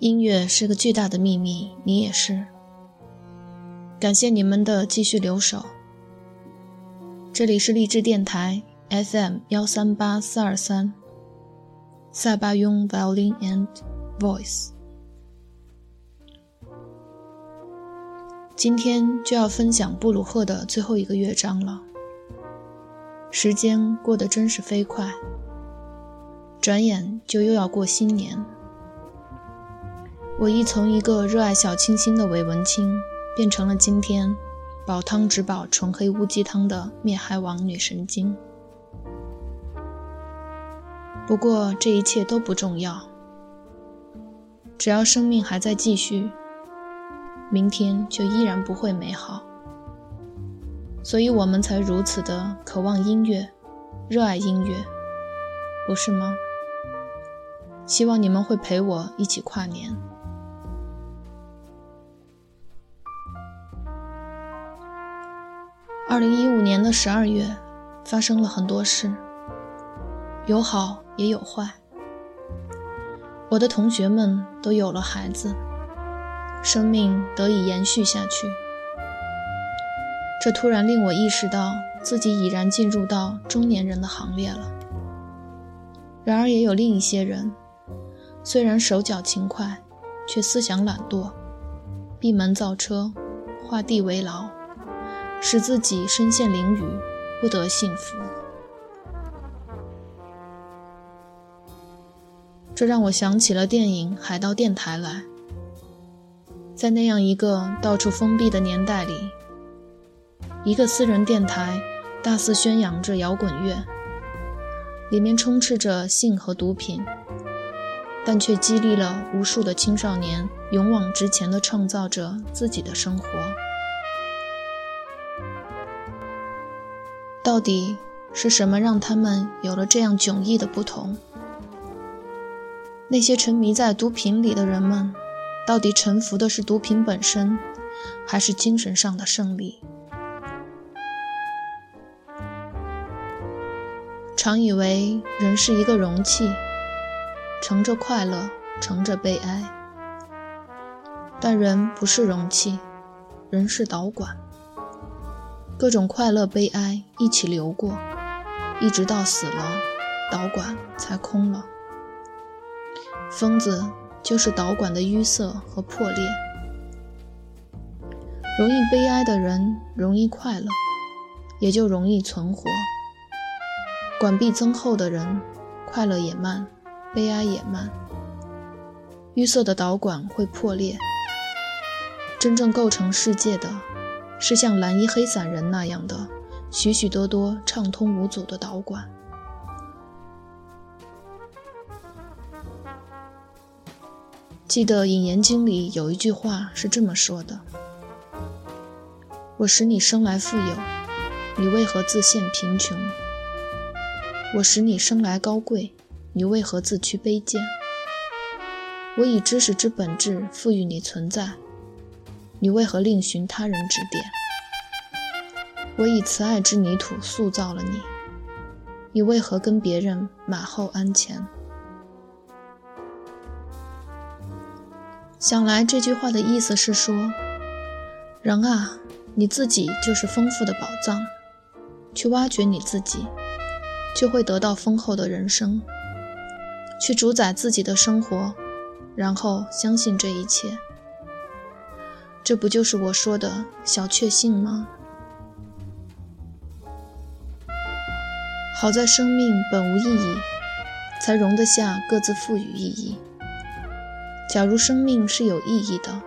音乐是个巨大的秘密，你也是。感谢你们的继续留守。这里是励志电台 FM 幺三八四二三，塞巴雍 Violin and Voice。今天就要分享布鲁赫的最后一个乐章了。时间过得真是飞快，转眼就又要过新年。我一从一个热爱小清新的伪文青，变成了今天煲汤只煲纯黑乌鸡汤的灭害王女神经。不过这一切都不重要，只要生命还在继续。明天就依然不会美好，所以我们才如此的渴望音乐，热爱音乐，不是吗？希望你们会陪我一起跨年。二零一五年的十二月，发生了很多事，有好也有坏。我的同学们都有了孩子。生命得以延续下去，这突然令我意识到自己已然进入到中年人的行列了。然而，也有另一些人，虽然手脚勤快，却思想懒惰，闭门造车，画地为牢，使自己身陷囹圄，不得幸福。这让我想起了电影《海盗电台》来。在那样一个到处封闭的年代里，一个私人电台大肆宣扬着摇滚乐，里面充斥着性和毒品，但却激励了无数的青少年勇往直前地创造着自己的生活。到底是什么让他们有了这样迥异的不同？那些沉迷在毒品里的人们。到底臣服的是毒品本身，还是精神上的胜利？常以为人是一个容器，盛着快乐，盛着悲哀。但人不是容器，人是导管，各种快乐、悲哀一起流过，一直到死了，导管才空了。疯子。就是导管的淤塞和破裂。容易悲哀的人容易快乐，也就容易存活。管壁增厚的人，快乐也慢，悲哀也慢。淤塞的导管会破裂。真正构成世界的，是像蓝衣黑伞人那样的许许多多畅通无阻的导管。记得《引言经》里有一句话是这么说的：“我使你生来富有，你为何自陷贫穷？我使你生来高贵，你为何自屈卑贱？我以知识之本质赋予你存在，你为何另寻他人指点？我以慈爱之泥土塑造了你，你为何跟别人马后鞍前？”想来这句话的意思是说，人啊，你自己就是丰富的宝藏，去挖掘你自己，就会得到丰厚的人生。去主宰自己的生活，然后相信这一切。这不就是我说的小确幸吗？好在生命本无意义，才容得下各自赋予意义。假如生命是有意义的，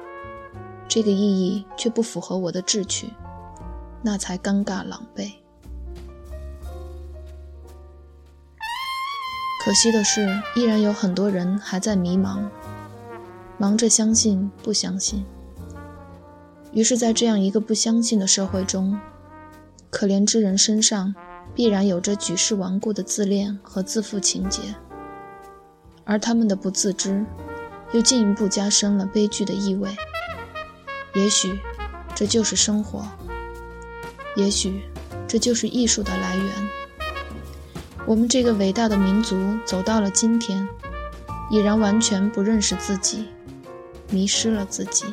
这个意义却不符合我的志趣，那才尴尬狼狈。可惜的是，依然有很多人还在迷茫，忙着相信不相信。于是，在这样一个不相信的社会中，可怜之人身上必然有着举世顽固的自恋和自负情节，而他们的不自知。又进一步加深了悲剧的意味。也许，这就是生活；也许，这就是艺术的来源。我们这个伟大的民族走到了今天，已然完全不认识自己，迷失了自己。